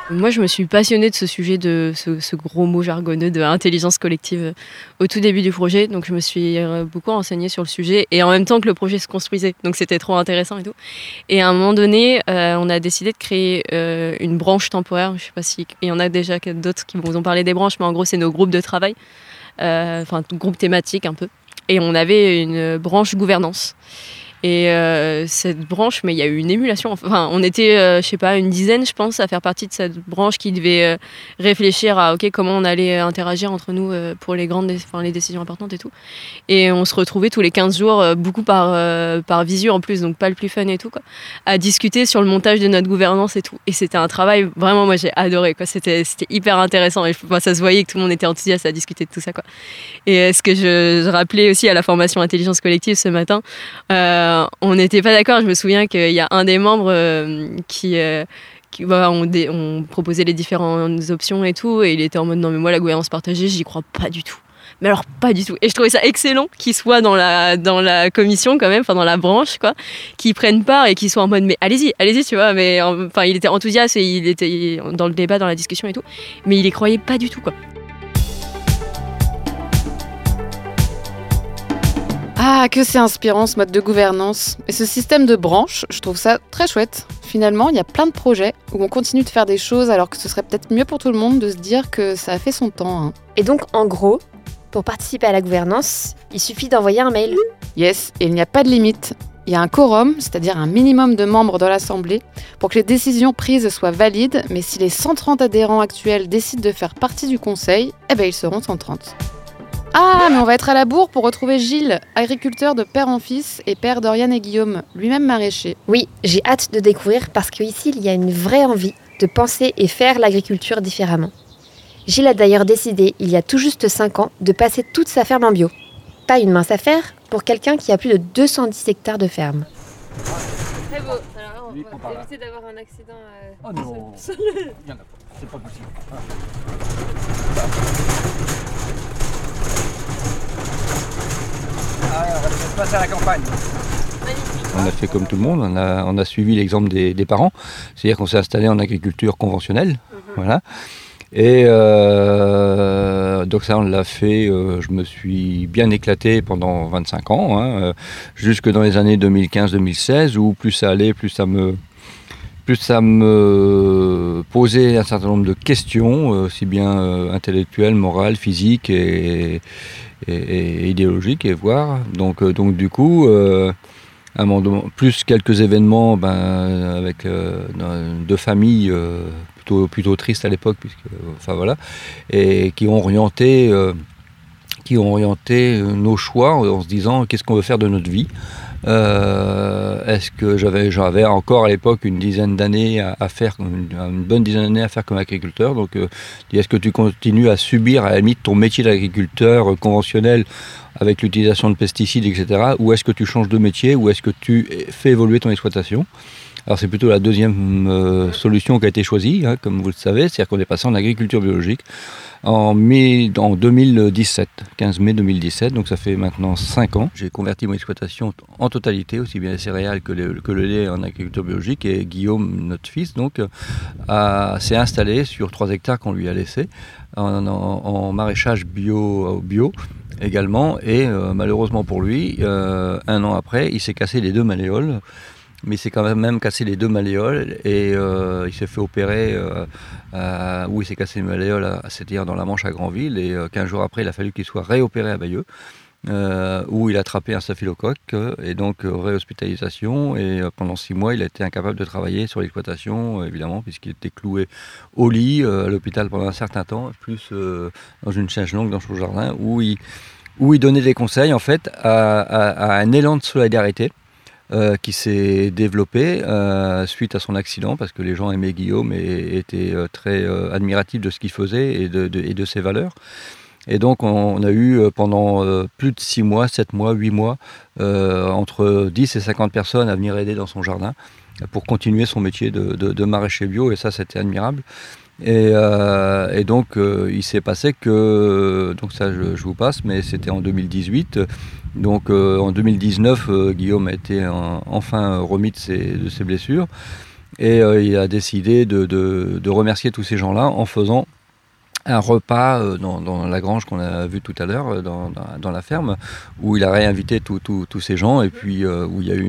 Moi, je me suis passionnée de ce sujet, de ce, gros mot jargonneux de intelligence collective euh, au tout début du projet. Donc, je me suis euh, beaucoup renseignée sur le sujet et en même temps que le projet se construisait. Donc, c'était trop intéressant et tout. Et à un moment donné, euh, on a décidé de créer une branche temporaire. Je sais pas si il y en a déjà d'autres qui vous ont parlé des branches, mais en gros, c'est nos groupes de travail, enfin, groupe thématique un peu. Et on avait une branche gouvernance. Et euh, cette branche, mais il y a eu une émulation. Enfin, on était, euh, je sais pas, une dizaine, je pense, à faire partie de cette branche qui devait euh, réfléchir à ok comment on allait interagir entre nous pour les grandes, enfin, les décisions importantes et tout. Et on se retrouvait tous les 15 jours, beaucoup par par visu en plus, donc pas le plus fun et tout, quoi, à discuter sur le montage de notre gouvernance et tout. Et c'était un travail vraiment, moi j'ai adoré. C'était hyper intéressant et ça se voyait que tout le monde était enthousiaste à discuter de tout ça, quoi. Et ce que je, rappelais aussi à la formation intelligence collective ce matin. Euh, on n'était pas d'accord. Je me souviens qu'il y a un des membres euh, qui, euh, bah, on, proposait les différentes options et tout, et il était en mode non mais moi la gouvernance partagée, j'y crois pas du tout. Mais alors pas du tout. Et je trouvais ça excellent qu'il soit dans la dans la commission quand même, enfin dans la branche quoi, qu'ils prennent part et qu'ils soient en mode mais allez-y, allez-y, tu vois. Mais enfin il était enthousiaste et il était dans le débat, dans la discussion et tout, mais il y croyait pas du tout quoi. Ah, que c'est inspirant ce mode de gouvernance. Et ce système de branches, je trouve ça très chouette. Finalement, il y a plein de projets où on continue de faire des choses alors que ce serait peut-être mieux pour tout le monde de se dire que ça a fait son temps. Hein. Et donc, en gros, pour participer à la gouvernance, il suffit d'envoyer un mail. Yes, et il n'y a pas de limite. Il y a un quorum, c'est-à-dire un minimum de membres dans l'Assemblée, pour que les décisions prises soient valides, mais si les 130 adhérents actuels décident de faire partie du Conseil, eh ben ils seront 130. Ah, mais on va être à la bourre pour retrouver Gilles, agriculteur de père en fils et père d'Oriane et Guillaume, lui-même maraîcher. Oui, j'ai hâte de découvrir parce qu'ici, il y a une vraie envie de penser et faire l'agriculture différemment. Gilles a d'ailleurs décidé, il y a tout juste 5 ans, de passer toute sa ferme en bio. Pas une mince affaire pour quelqu'un qui a plus de 210 hectares de ferme. Très beau. Alors, on va éviter d'avoir un accident. Euh, oh non, c'est pas possible. On a fait comme tout le monde, on a, suivi l'exemple des, parents, c'est-à-dire qu'on s'est installé en agriculture conventionnelle. Mhm. Voilà. Et euh, donc ça, on l'a fait, euh, je me suis bien éclaté pendant 25 ans, hein, euh, jusque dans les années 2015-2016, où plus ça allait, plus ça me, plus ça me posait un certain nombre de questions, aussi bien intellectuelles, morales, physiques et, et, idéologique et voir. Donc, euh, donc du coup, euh, plus quelques événements ben, avec euh, deux familles plutôt, plutôt tristes à l'époque, enfin voilà, et qui ont orienté qui ont orienté nos choix en se disant qu'est-ce qu'on veut faire de notre vie? Euh, est-ce que j'avais, encore à l'époque une dizaine d'années à, faire, une, bonne dizaine d'années à faire comme agriculteur. Donc, euh, est-ce que tu continues à subir à la limite ton métier d'agriculteur conventionnel avec l'utilisation de pesticides, etc. Ou est-ce que tu changes de métier Ou est-ce que tu fais évoluer ton exploitation? Alors c'est plutôt la deuxième euh, solution qui a été choisie, hein, comme vous le savez, c'est-à-dire qu'on est passé en agriculture biologique en, mai, en 2017, 15 mai 2017, donc ça fait maintenant 5 ans. J'ai converti mon exploitation en totalité, aussi bien les céréales que, le lait en agriculture biologique, et Guillaume, notre fils, donc, s'est installé sur 3 hectares qu'on lui a laissés en, maraîchage bio, bio également, et euh, malheureusement pour lui, euh, un an après, il s'est cassé les deux malléoles mais il s'est quand même cassé les deux malléoles et euh, il s'est fait opérer euh, où il s'est cassé les malléoles, c'est-à-dire dans la Manche à Granville. Et 15 euh, jours après, il a fallu qu'il soit réopéré à Bayeux. où il a attrapé un staphylocoque et donc réhospitalisation et pendant six mois il a été incapable de travailler sur l'exploitation évidemment puisqu'il était cloué au lit à l'hôpital pendant un certain temps plus dans une chaise longue dans son jardin où il, où il donnait des conseils en fait à un élan de solidarité qui s'est développé suite à son accident, parce que les gens aimaient Guillaume et étaient très admiratifs de ce qu'il faisait et de, et de ses valeurs. Et donc on, a eu pendant plus de 6 mois, 7 mois, 8 mois, entre 10 et 50 personnes à venir aider dans son jardin pour continuer son métier de, de maraîcher bio, et ça c'était admirable. Euh, et, donc, euh, il s'est passé que, donc ça je, vous passe, mais c'était en 2018. Donc euh, en 2019, Guillaume a été enfin remis de ses, blessures. Et il a décidé de, remercier tous ces gens-là en faisant un repas dans, la grange qu'on a vu tout à l'heure, dans, la ferme, où il a réinvité tous ces gens et puis où il y a eu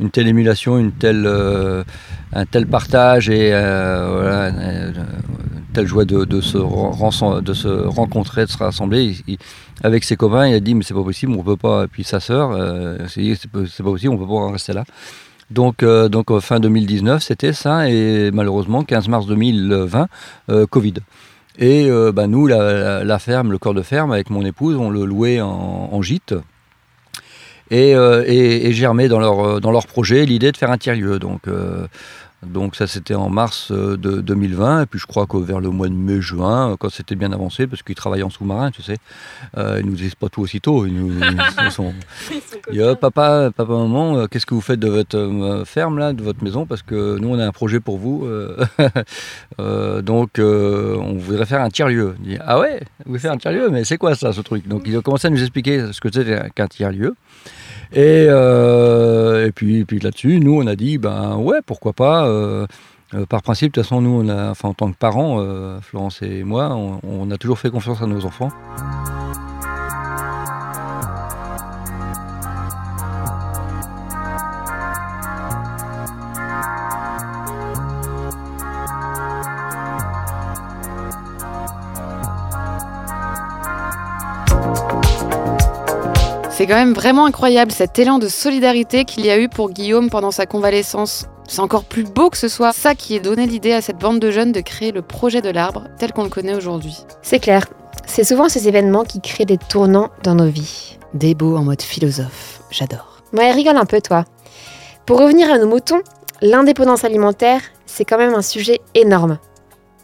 une telle émulation, une telle, euh, un tel partage et euh, une telle joie de, se rencontrer, de se rassembler. Avec ses copains, il a dit mais c'est pas possible, on peut pas. Et puis sa sœur, euh, c'est pas, possible, on peut pas en rester là. Donc, donc fin 2019, c'était ça, et malheureusement 15 mars 2020, Covid. Et bah, nous, la, ferme, le corps de ferme, avec mon épouse, on le louait en gîte et, euh, et, et germer dans leur, euh, dans leur projet l'idée de faire un tiers-lieu. Euh, donc ça c'était en mars de 2020 et puis je crois que vers le mois de mai-juin quand c'était bien avancé parce qu'ils travaillent en sous-marin tu sais euh, ils nous disent pas tout aussitôt. Ils nous, ils sont, ils papa papa maman qu'est-ce que vous faites de votre ferme là de votre maison? Parce que nous on a un projet pour vous euh, donc on voudrait faire un tiers-lieu. Ah ouais? Vous voulez faire un tiers-lieu? Mais c'est quoi ça ce truc? Donc ils ont commencé à nous expliquer ce que c'était qu'un tiers-lieu et, euh, et puis, puis là-dessus, nous, on a dit, ben ouais, pourquoi pas. Euh, euh, par principe, de toute façon, nous, enfin, en tant que parents, Florence et moi, on a toujours fait confiance à nos enfants. C'est quand même vraiment incroyable cet élan de solidarité qu'il y a eu pour Guillaume pendant sa convalescence. C'est encore plus beau que ce soit ça qui ait donné l'idée à cette bande de jeunes de créer le projet de l'arbre tel qu'on le connaît aujourd'hui. C'est clair, c'est souvent ces événements qui créent des tournants dans nos vies. Des beaux en mode philosophe, j'adore. Ouais, rigole un peu toi. Pour revenir à nos moutons, l'indépendance alimentaire, c'est quand même un sujet énorme.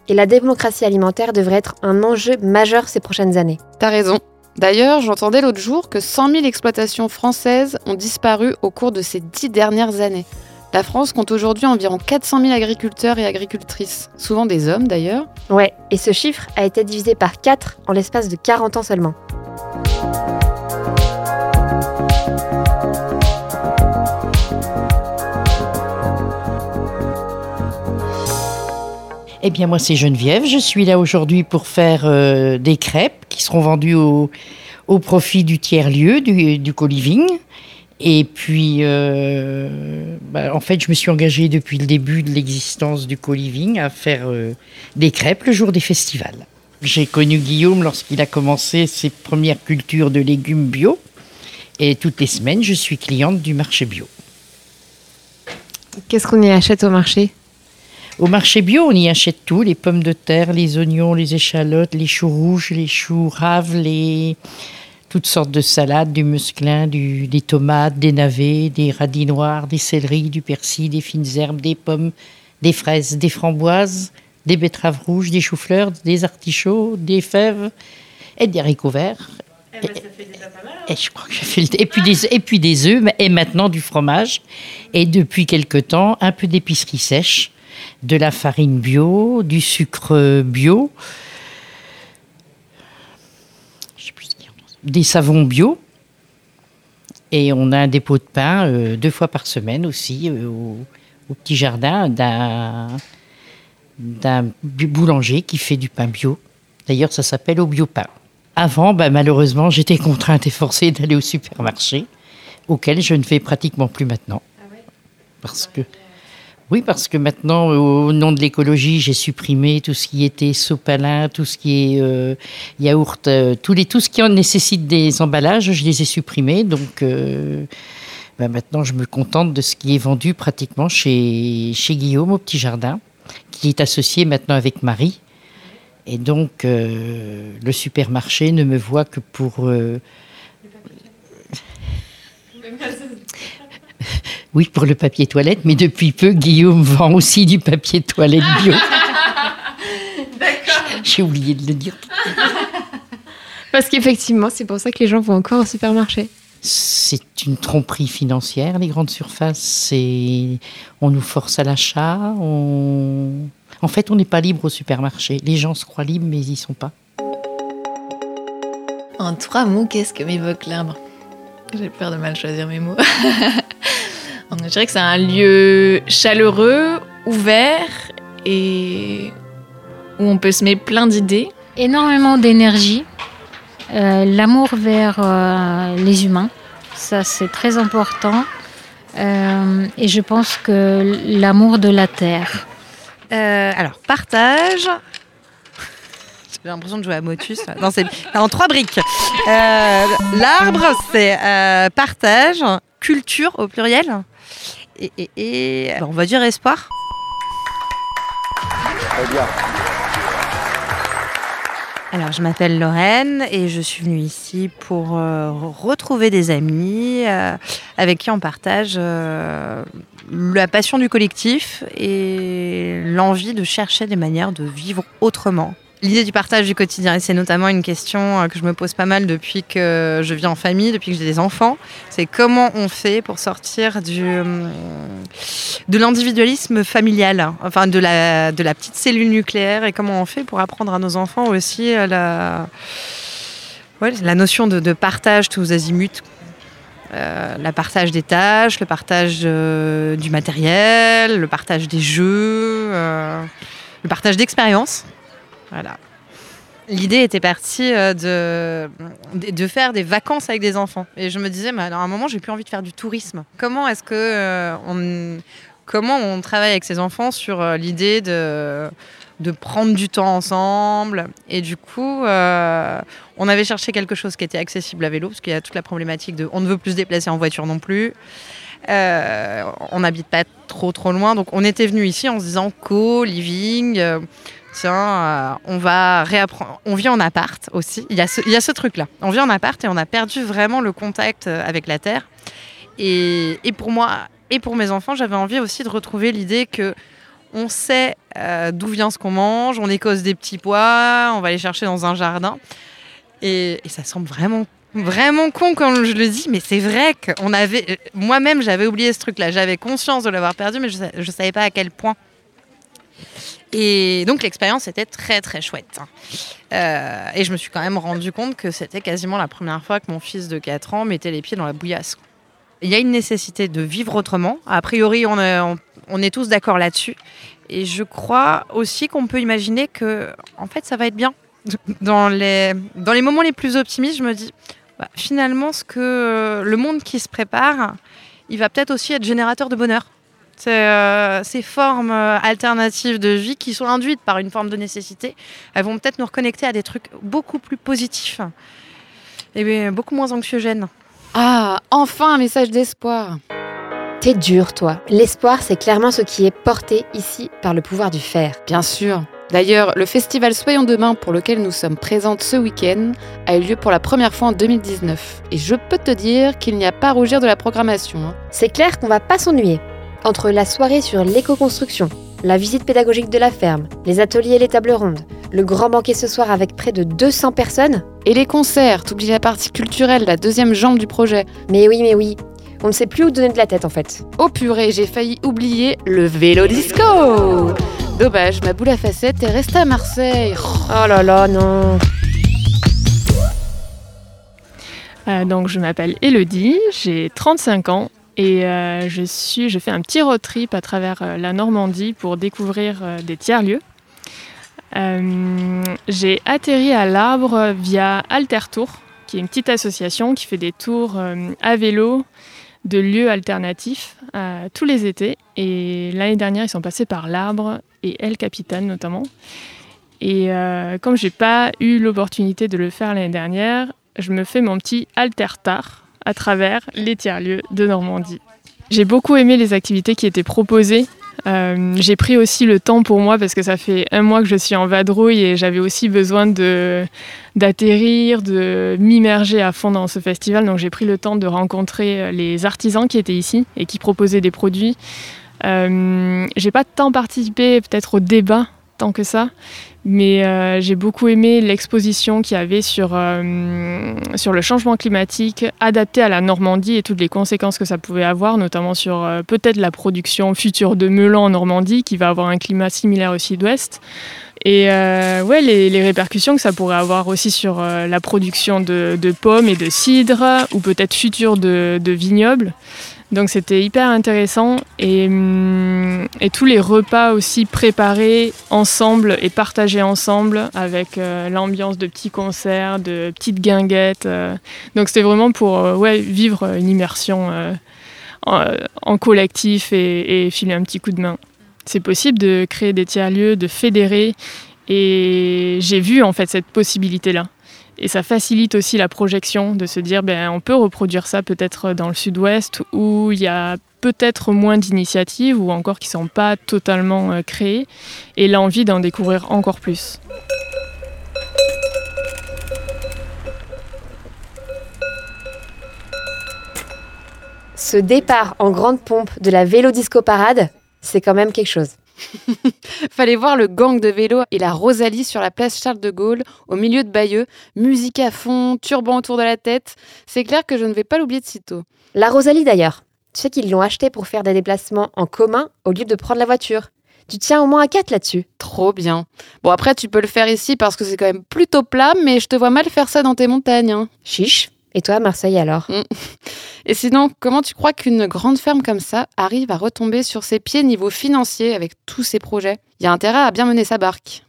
Et la démocratie alimentaire devrait être un enjeu majeur ces prochaines années. T'as raison, D'ailleurs, j'entendais l'autre jour que 100 000 exploitations françaises ont disparu au cours de ces dix dernières années. La France compte aujourd'hui environ 400 000 agriculteurs et agricultrices, souvent des hommes d'ailleurs. Ouais, et ce chiffre a été divisé par 4 en l'espace de 40 ans seulement. Eh bien, moi, c'est Geneviève. Je suis là aujourd'hui pour faire euh, des crêpes qui seront vendues au, profit du tiers-lieu, du, du co-living. Et puis, euh, bah, en fait, je me suis engagée depuis le début de l'existence du co-living à faire euh, des crêpes le jour des festivals. J'ai connu Guillaume lorsqu'il a commencé ses premières cultures de légumes bio. Et toutes les semaines, je suis cliente du marché bio. Qu'est-ce qu'on y achète au marché? Au marché bio, on y achète tout les pommes de terre, les oignons, les échalotes, les choux rouges, les choux raves, les toutes sortes de salades, du musclin, du, des tomates, des navets, des radis noirs, des céleris, du persil, des fines herbes, des pommes, des fraises, des framboises, des betteraves rouges, des choux-fleurs, des artichauts, des fèves et des haricots verts. Eh ben, et, je crois que j'ai fait le... et puis des et puis des œufs et maintenant du fromage. Et depuis quelque temps un peu d'épicerie sèche de la farine bio, du sucre bio, des savons bio. Et on a un dépôt de pain euh, deux fois par semaine aussi euh, au, petit jardin d'un, boulanger qui fait du pain bio. D'ailleurs, ça s'appelle au bio-pain. Avant, bah, malheureusement, j'étais contrainte et forcée d'aller au supermarché, auquel je ne fais pratiquement plus maintenant. Ah Parce que oui, parce que maintenant, au nom de l'écologie, j'ai supprimé tout ce qui était sopalin, tout ce qui est euh, yaourt, euh, tous les, tout ce qui en nécessite des emballages, je les ai supprimés. Donc euh, ben maintenant, je me contente de ce qui est vendu pratiquement chez, chez Guillaume au Petit Jardin, qui est associé maintenant avec Marie. Et donc, le supermarché ne me voit que pour Oui, pour le papier toilette, mais depuis peu, Guillaume vend aussi du papier toilette bio. D'accord. J'ai oublié de le dire. Parce qu'effectivement, c'est pour ça que les gens vont encore au supermarché. C'est une tromperie financière, les grandes surfaces. C'est, on nous force à l'achat. On... En fait, on n'est pas libre au supermarché. Les gens se croient libres, mais ils y sont pas. En trois mots, qu'est-ce que m'évoque l'arbre? J'ai peur de mal choisir mes mots. Je dirais que c'est un lieu chaleureux, ouvert et où on peut se mettre plein d'idées. Énormément d'énergie, euh, l'amour vers euh, les humains, ça c'est très important. Euh, et je pense que l'amour de la terre. alors, partage. J'ai l'impression de jouer à Motus. Non, c'est en trois briques. Euh, L'arbre, c'est euh, partage, culture au pluriel. Et, et- et- alors, on va dire espoir. Alors, je m'appelle Lorraine et je suis venue ici pour euh, retrouver des amis euh, avec qui on partage euh, la passion du collectif et l'envie de chercher des manières de vivre autrement. L'idée du partage du quotidien, et c'est notamment une question euh, que je me pose pas mal depuis que je vis en famille, depuis que j'ai des enfants, c'est comment on fait pour sortir du, hum, de l'individualisme familial, enfin de la, de la petite cellule nucléaire, et comment on fait pour apprendre à nos enfants aussi euh, la, la notion de, partage tous azimuts. Euh, le partage des tâches, le partage euh, du matériel, le partage des jeux, euh, le partage d'expériences. Voilà. L'idée était partie euh, de, de faire des vacances avec des enfants. Et je me disais, mais à un moment, j'ai plus envie de faire du tourisme. Comment est-ce que euh, on, comment on travaille avec ces enfants sur euh, l'idée de, de prendre du temps ensemble? Et du coup, on avait cherché quelque chose qui était accessible à vélo, parce qu'il y a toute la problématique de on ne veut plus se déplacer en voiture non plus. On n'habite pas trop trop loin, donc on était venu ici en se disant co-living. Tiens, euh, on va réapprendre. On vit en appart aussi. Il y a ce, truc-là. On vit en appart et on a perdu vraiment le contact euh, avec la terre. Et, pour moi et pour mes enfants, j'avais envie aussi de retrouver l'idée que on sait euh, d'où vient ce qu'on mange, on écosse des petits pois, on va les chercher dans un jardin. Et, et ça semble vraiment vraiment con quand je le dis, mais c'est vrai qu'on avait, moi-même j'avais oublié ce truc-là, j'avais conscience de l'avoir perdu, mais je, je savais pas à quel point. Et donc l'expérience était très très chouette. Euh, et je me suis quand même rendu compte que c'était quasiment la première fois que mon fils de 4 ans mettait les pieds dans la bouillasse. Il y a une nécessité de vivre autrement. A priori, on est, on- on est tous d'accord là-dessus. Et je crois aussi qu'on peut imaginer que, en fait, ça va être bien. Dans les, dans les moments les plus optimistes, je me dis, bah, finalement, ce que le monde qui se prépare, il va peut-être aussi être générateur de bonheur. Euh, ces formes euh, alternatives de vie qui sont induites par une forme de nécessité, elles vont peut-être nous reconnecter à des trucs beaucoup plus positifs et bien, beaucoup moins anxiogènes. Ah, enfin un message d'espoir. T'es dur, toi. L'espoir, c'est clairement ce qui est porté ici par le pouvoir du faire. Bien sûr. D'ailleurs, le festival Soyons demain, pour lequel nous sommes présentes ce week-end, a eu lieu pour la première fois en 2019. Et je peux te dire qu'il n'y a pas à rougir de la programmation. hein. C'est clair qu'on va pas s'ennuyer. Entre la soirée sur l'éco-construction, la visite pédagogique de la ferme, les ateliers et les tables rondes, le grand banquet ce soir avec près de 200 personnes. Et les concerts, t'oublies la partie culturelle, la deuxième jambe du projet. Mais oui, mais oui. On ne sait plus où donner de la tête en fait. Oh purée, j'ai failli oublier le vélo disco Dommage, ma boule à facettes est restée à Marseille. Oh là là, non. Euh, donc, je m'appelle Elodie, j'ai 35 ans et euh, je, fais un petit road trip à travers euh, la Normandie pour découvrir euh, des tiers-lieux. J'ai atterri à l'Arbre via Altertour, qui est une petite association qui fait des tours à vélo de lieux alternatifs tous les étés. Et l'année dernière, ils sont passés par l'Arbre et El Capitan notamment. Et comme j'ai pas eu l'opportunité de le faire l'année dernière, je me fais mon petit altertar à travers les tiers-lieux de Normandie. J'ai beaucoup aimé les activités qui étaient proposées Euh, j'ai pris aussi le temps pour moi parce que ça fait un mois que je suis en vadrouille et j'avais aussi besoin d'atterrir, de m'immerger à fond dans ce festival. Donc j'ai pris le temps de rencontrer les artisans qui étaient ici et qui proposaient des produits. Euh, j'ai pas tant participé peut-être au débat tant que ça, mais euh, j'ai beaucoup aimé l'exposition qu'il y avait sur, euh, sur le changement climatique adapté à la Normandie et toutes les conséquences que ça pouvait avoir, notamment sur euh, peut-être la production future de melon en Normandie, qui va avoir un climat similaire au sud-ouest. Et ouais, les, les, répercussions que ça pourrait avoir aussi sur la production de, de, pommes et de cidre, ou peut-être future de, de vignobles. Donc c'était hyper intéressant hum, et, tous les repas aussi préparés ensemble et partagés ensemble avec euh, l'ambiance de petits concerts, de petites guinguettes. Euh. donc c'était vraiment pour euh, ouais, vivre une immersion en, collectif et, et, filer un petit coup de main. C'est possible de créer des tiers-lieux, de fédérer et j'ai vu en fait cette possibilité-là. Et ça facilite aussi la projection de se dire ben, on peut reproduire ça peut-être dans le sud-ouest où il y a peut-être moins d'initiatives ou encore qui ne sont pas totalement euh, créées et l'envie d'en découvrir encore plus. Ce départ en grande pompe de la vélo disco parade, c'est quand même quelque chose. Fallait voir le gang de vélo et la Rosalie sur la place Charles de Gaulle, au milieu de Bayeux, musique à fond, turban autour de la tête. C'est clair que je ne vais pas l'oublier de sitôt. La Rosalie d'ailleurs, tu sais qu'ils l'ont acheté pour faire des déplacements en commun au lieu de prendre la voiture. Tu tiens au moins à 4 là-dessus. Trop bien. Bon, après, tu peux le faire ici parce que c'est quand même plutôt plat, mais je te vois mal faire ça dans tes montagnes. Hein. Chiche. Et toi, Marseille alors? Mm. Et sinon, comment tu crois qu'une grande ferme comme ça arrive à retomber sur ses pieds niveau financier avec tous ses projets? Il y a intérêt à bien mener sa barque.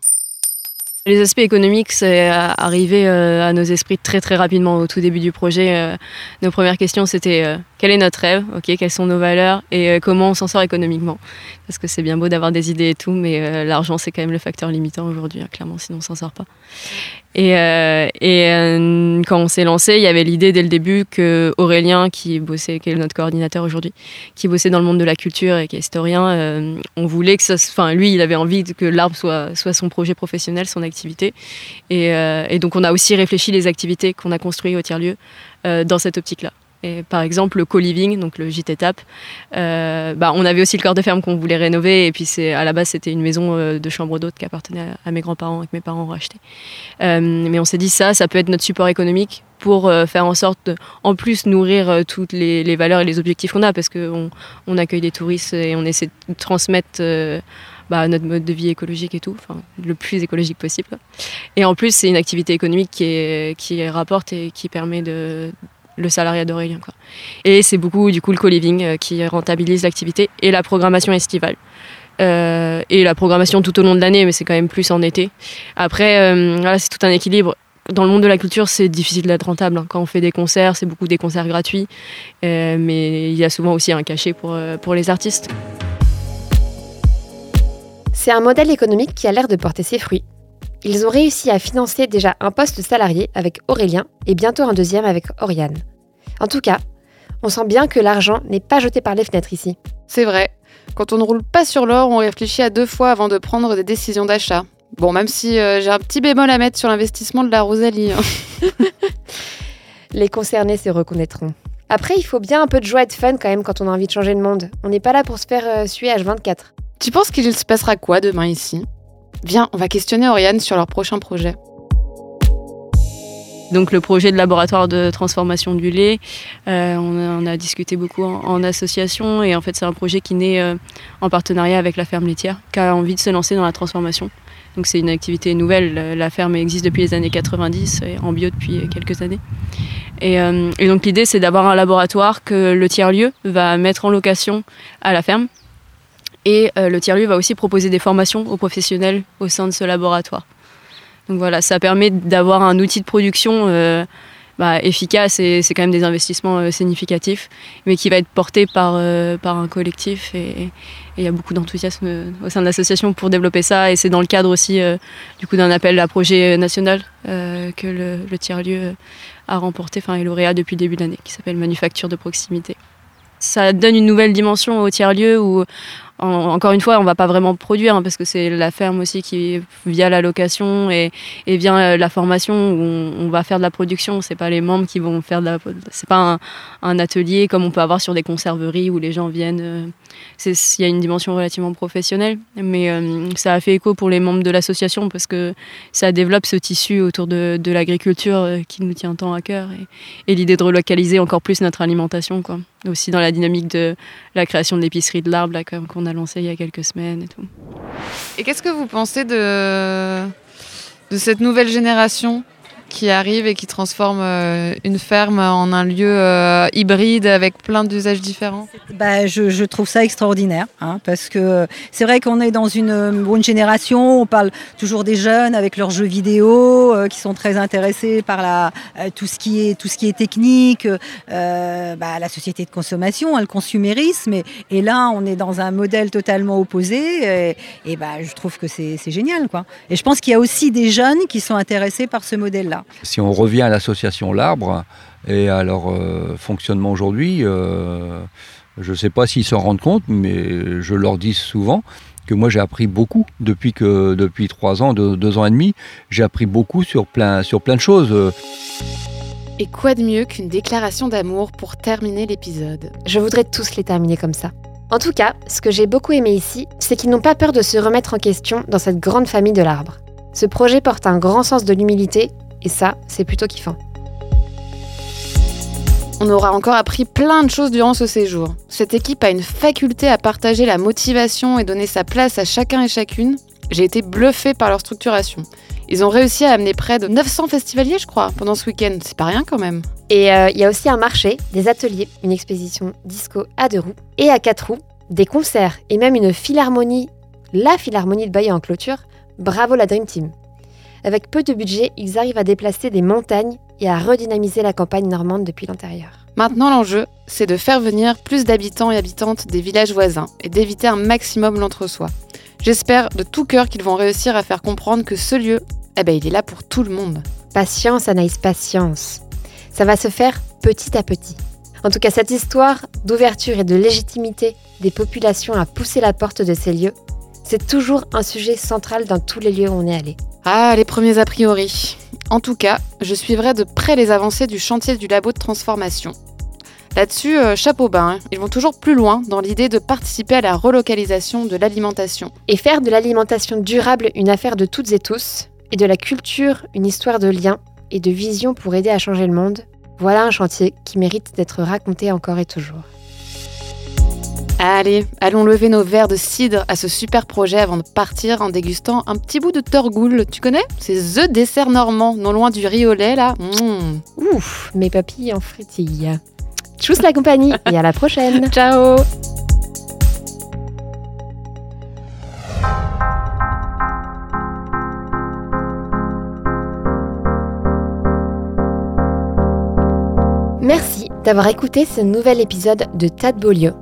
Les aspects économiques, c'est arrivé euh, à nos esprits très très rapidement au tout début du projet. Euh, nos premières questions, c'était euh, quel est notre rêve, ok, quelles sont nos valeurs? Et comment on s'en sort économiquement? Parce que c'est bien beau d'avoir des idées et tout, mais l'argent c'est quand même le facteur limitant aujourd'hui, hein, clairement, sinon on s'en sort pas. Et, euh, et euh, quand on s'est lancé, il y avait l'idée dès le début que Aurélien, qui bossait, qui est notre coordinateur aujourd'hui, qui bossait dans le monde de la culture et qui est historien, euh, on voulait que ça, enfin lui, il avait envie que l'arbre soit, soit son projet professionnel, son activité. Et, et donc on a aussi réfléchi les activités qu'on a construites au tiers-lieu dans cette optique-là. Et par exemple, le co-living, donc le gîte étape, euh, bah, on avait aussi le corps de ferme qu'on voulait rénover. Et puis, à la base, c'était une maison euh, de chambre d'hôte qui appartenait à, mes grands-parents et que mes parents ont racheté. Euh, mais on s'est dit, ça, ça peut être notre support économique pour faire en sorte, de, en plus, nourrir toutes les, valeurs et les objectifs qu'on a. Parce qu'on on accueille des touristes et on essaie de transmettre. Bah, notre mode de vie écologique et tout, le plus écologique possible. Et en plus, c'est une activité économique qui, qui rapporte et qui permet de, le salariat d'Aurélien. Et c'est beaucoup du coup le co-living euh, qui rentabilise l'activité et la programmation estivale. Euh, et la programmation tout au long de l'année, mais c'est quand même plus en été. Après, euh, c'est tout un équilibre. Dans le monde de la culture, c'est difficile d'être rentable. Hein. Quand on fait des concerts, c'est beaucoup des concerts gratuits, mais il y a souvent aussi un cachet pour les artistes. C'est un modèle économique qui a l'air de porter ses fruits. Ils ont réussi à financer déjà un poste salarié avec Aurélien et bientôt un deuxième avec Oriane. En tout cas, on sent bien que l'argent n'est pas jeté par les fenêtres ici. C'est vrai. Quand on ne roule pas sur l'or, on réfléchit à deux fois avant de prendre des décisions d'achat. Bon, même si euh, j'ai un petit bémol à mettre sur l'investissement de la Rosalie. Hein. les concernés se reconnaîtront. Après, il faut bien un peu de joie et de fun quand même quand on a envie de changer le monde. On n'est pas là pour se faire euh, suer H24. Tu penses qu'il se passera quoi demain ici? Viens, on va questionner Oriane sur leur prochain projet. Donc le projet de laboratoire de transformation du lait, euh, on, a, discuté beaucoup en, association et en fait c'est un projet qui naît euh, en partenariat avec la ferme laitière qui a envie de se lancer dans la transformation. Donc c'est une activité nouvelle, la ferme existe depuis les années 90 et en bio depuis quelques années. Euh, et donc l'idée c'est d'avoir un laboratoire que le tiers-lieu va mettre en location à la ferme et euh, le tiers-lieu va aussi proposer des formations aux professionnels au sein de ce laboratoire. Donc voilà, ça permet d'avoir un outil de production euh, bah, efficace et c'est quand même des investissements euh, significatifs, mais qui va être porté par, un collectif et il y a beaucoup d'enthousiasme au sein de l'association pour développer ça et c'est dans le cadre aussi du coup d'un appel à projet national que le, le tiers-lieu a remporté, enfin est lauréat depuis le début de l'année, qui s'appelle Manufacture de proximité ça donne une nouvelle dimension au tiers-lieu où encore une fois, on va pas vraiment produire hein, parce que c'est la ferme aussi qui, via la location et, via la formation, on, va faire de la production. C'est pas les membres qui vont faire de la. C'est pas un, atelier comme on peut avoir sur des conserveries où les gens viennent. Euh, il y a une dimension relativement professionnelle, mais euh, ça a fait écho pour les membres de l'association parce que ça développe ce tissu autour de, l'agriculture euh, qui nous tient tant à cœur et, l'idée de relocaliser encore plus notre alimentation, quoi. Aussi dans la dynamique de la création de l'épicerie de l'arbre qu'on lancé il y a quelques semaines et tout. Et qu'est-ce que vous pensez de, de cette nouvelle génération? Qui arrive et qui transforme euh, une ferme en un lieu euh, hybride avec plein d'usages différents bah, je, trouve ça extraordinaire, hein, parce que c'est vrai qu'on est dans une bonne génération, on parle toujours des jeunes avec leurs jeux vidéo, euh, qui sont très intéressés par la, tout, ce qui est, tout ce qui est technique, bah, la société de consommation, hein, le consumérisme, et, et, là on est dans un modèle totalement opposé, et, bah, je trouve que c'est génial. Quoi. Et je pense qu'il y a aussi des jeunes qui sont intéressés par ce modèle-là. Si on revient à l'association L'Arbre et à leur euh, fonctionnement aujourd'hui, euh, je ne sais pas s'ils s'en rendent compte, mais je leur dis souvent que moi j'ai appris beaucoup depuis que depuis trois ans, deux, ans et demi, j'ai appris beaucoup sur plein, sur plein de choses. Et quoi de mieux qu'une déclaration d'amour pour terminer l'épisode? Je voudrais tous les terminer comme ça. En tout cas, ce que j'ai beaucoup aimé ici, c'est qu'ils n'ont pas peur de se remettre en question dans cette grande famille de l'arbre. Ce projet porte un grand sens de l'humilité et ça, c'est plutôt kiffant. On aura encore appris plein de choses durant ce séjour. Cette équipe a une faculté à partager la motivation et donner sa place à chacun et chacune. J'ai été bluffée par leur structuration. Ils ont réussi à amener près de 900 festivaliers, je crois, pendant ce week-end. C'est pas rien quand même. Et euh, il y a aussi un marché, des ateliers, une exposition disco à deux roues et à quatre roues, des concerts et même une philharmonie, la philharmonie de Bayeux en clôture. Bravo la Dream Team. Avec peu de budget, ils arrivent à déplacer des montagnes et à redynamiser la campagne normande depuis l'intérieur. Maintenant, l'enjeu, c'est de faire venir plus d'habitants et habitantes des villages voisins et d'éviter un maximum l'entre-soi. J'espère de tout cœur qu'ils vont réussir à faire comprendre que ce lieu, eh ben, il est là pour tout le monde. Patience, Anaïs, patience. Ça va se faire petit à petit. En tout cas, cette histoire d'ouverture et de légitimité des populations à pousser la porte de ces lieux, c'est toujours un sujet central dans tous les lieux où on est allé. Ah, les premiers a priori. En tout cas, je suivrai de près les avancées du chantier du labo de transformation. Là-dessus, euh, chapeau bas, hein. ils vont toujours plus loin dans l'idée de participer à la relocalisation de l'alimentation. Et faire de l'alimentation durable une affaire de toutes et tous, et de la culture une histoire de lien et de vision pour aider à changer le monde, voilà un chantier qui mérite d'être raconté encore et toujours. Allez, allons lever nos verres de cidre à ce super projet avant de partir en dégustant un petit bout de Torgoul. Tu connais? C'est The Dessert Normand, non loin du riz au lait là. Mmh. Ouf, mes papilles en frétille. Tchuss la compagnie et à la prochaine. Ciao Merci d'avoir écouté ce nouvel épisode de Tad Beaulieu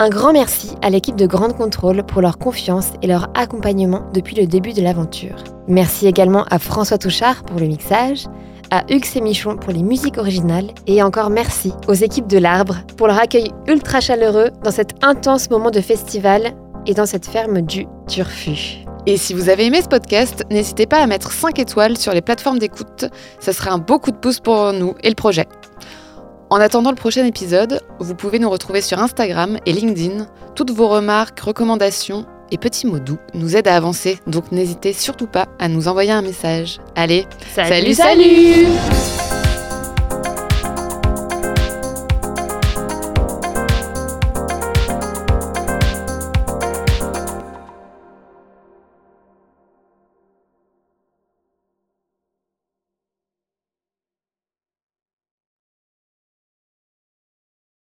un grand merci à l'équipe de Grande Contrôle pour leur confiance et leur accompagnement depuis le début de l'aventure. Merci également à François Touchard pour le mixage, à Hugues Sémichon pour les musiques originales et encore merci aux équipes de l'Arbre pour leur accueil ultra chaleureux dans cet intense moment de festival et dans cette ferme du Turfu. Et si vous avez aimé ce podcast, n'hésitez pas à mettre 5 étoiles sur les plateformes d'écoute, ça serait un beau coup de pouce pour nous et le projet. En attendant le prochain épisode, vous pouvez nous retrouver sur Instagram et LinkedIn. Toutes vos remarques, recommandations et petits mots doux nous aident à avancer, donc n'hésitez surtout pas à nous envoyer un message. Allez, salut, salut, salut